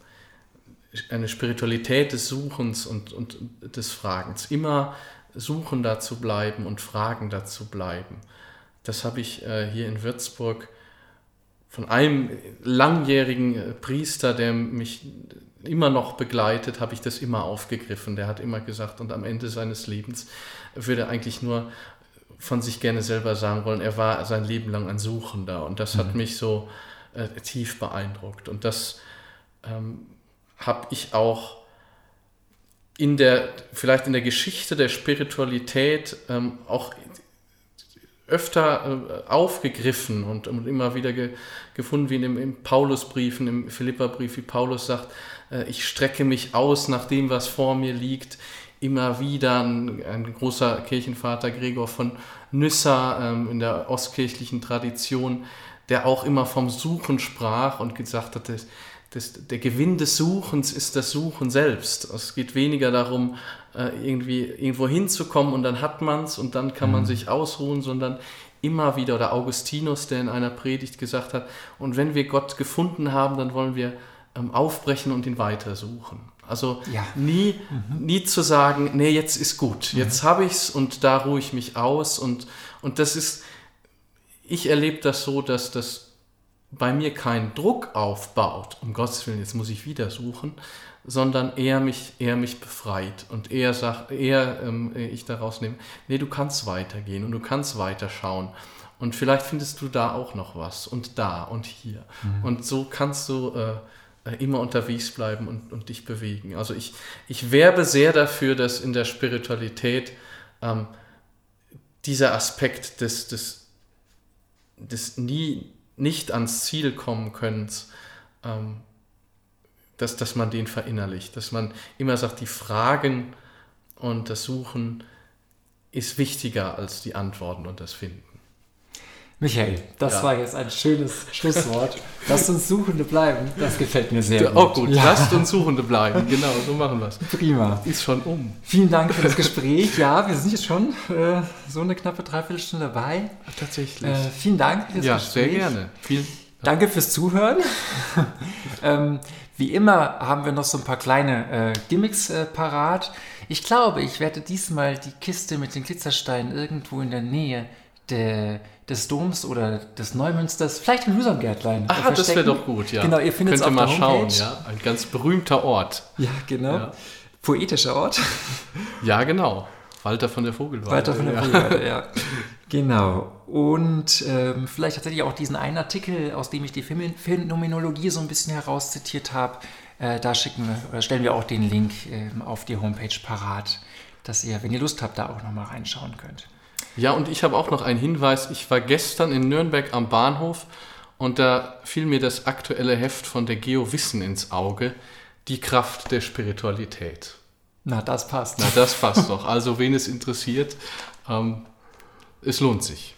Speaker 3: eine Spiritualität des Suchens und, und des Fragens. Immer suchender zu bleiben und fragender zu bleiben. Das habe ich äh, hier in Würzburg von einem langjährigen äh, Priester, der mich immer noch begleitet, habe ich das immer aufgegriffen. Der hat immer gesagt, und am Ende seines Lebens würde er eigentlich nur von sich gerne selber sagen wollen, er war sein Leben lang ein Suchender. Und das mhm. hat mich so äh, tief beeindruckt. Und das ähm, habe ich auch in der, vielleicht in der Geschichte der Spiritualität ähm, auch öfter äh, aufgegriffen und, und, immer wieder ge, gefunden, wie in dem Paulusbriefen, im Philipperbrief, wie Paulus sagt, äh, ich strecke mich aus nach dem, was vor mir liegt. Immer wieder ein, ein großer Kirchenvater Gregor von Nyssa ähm, in der ostkirchlichen Tradition, der auch immer vom Suchen sprach und gesagt hat, das, der Gewinn des Suchens ist das Suchen selbst. Es geht weniger darum, äh, irgendwie irgendwo hinzukommen und dann hat man es und dann kann man mhm. sich ausruhen, sondern immer wieder, oder Augustinus, der in einer Predigt gesagt hat, und wenn wir Gott gefunden haben, dann wollen wir ähm, aufbrechen und ihn weitersuchen. Also ja. nie, mhm. nie zu sagen, nee, jetzt ist gut, mhm. jetzt habe ich es und da ruhe ich mich aus. Und, und das ist, ich erlebe das so, dass das bei mir keinen Druck aufbaut, um Gottes Willen, jetzt muss ich wieder suchen, sondern er mich, er mich befreit und er sagt, er ähm, ich daraus nehme, nee, du kannst weitergehen und du kannst weiterschauen. Und vielleicht findest du da auch noch was und da und hier. Mhm. Und so kannst du äh, äh, immer unterwegs bleiben und, und dich bewegen. Also ich, ich werbe sehr dafür, dass in der Spiritualität ähm, dieser Aspekt des, des, des nie nicht ans Ziel kommen könnt, ähm, dass, dass man den verinnerlicht, dass man immer sagt, die Fragen und das Suchen ist wichtiger als die Antworten und das Finden.
Speaker 2: Michael, das ja. war jetzt ein schönes Schlusswort. Lasst uns Suchende bleiben. Das gefällt mir sehr
Speaker 3: gut. Oh gut, ja. lasst uns Suchende bleiben. Genau, so machen wir es.
Speaker 2: Prima.
Speaker 3: Ist schon um.
Speaker 2: Vielen Dank für das Gespräch. Ja, wir sind jetzt schon äh, so eine knappe Dreiviertelstunde dabei.
Speaker 3: Tatsächlich.
Speaker 2: Äh, vielen Dank
Speaker 3: fürs ja, Gespräch. Ja, sehr gerne.
Speaker 2: Vielen Danke fürs Zuhören. ähm, wie immer haben wir noch so ein paar kleine äh, Gimmicks äh, parat. Ich glaube, ich werde diesmal die Kiste mit den Glitzersteinen irgendwo in der Nähe der des Doms oder des Neumünsters, vielleicht in Hüsamgärtlein.
Speaker 3: Ah, das wäre doch gut, ja.
Speaker 2: Genau, ihr findet es auf
Speaker 3: mal schauen, ja. Ein ganz berühmter Ort.
Speaker 2: Ja, genau. Ja. Poetischer Ort.
Speaker 3: Ja, genau. Walter von der Vogelweide.
Speaker 2: Walter von der ja. Vogelweide, ja. Genau. Und ähm, vielleicht tatsächlich auch diesen einen Artikel, aus dem ich die Phänomenologie so ein bisschen herauszitiert habe. Äh, da schicken wir, oder stellen wir auch den Link äh, auf die Homepage parat, dass ihr, wenn ihr Lust habt, da auch nochmal reinschauen könnt.
Speaker 3: Ja, und ich habe auch noch einen Hinweis. Ich war gestern in Nürnberg am Bahnhof und da fiel mir das aktuelle Heft von der Geo Wissen ins Auge, die Kraft der Spiritualität.
Speaker 2: Na, das passt.
Speaker 3: Na, das passt doch. Also, wen es interessiert, ähm, es lohnt sich.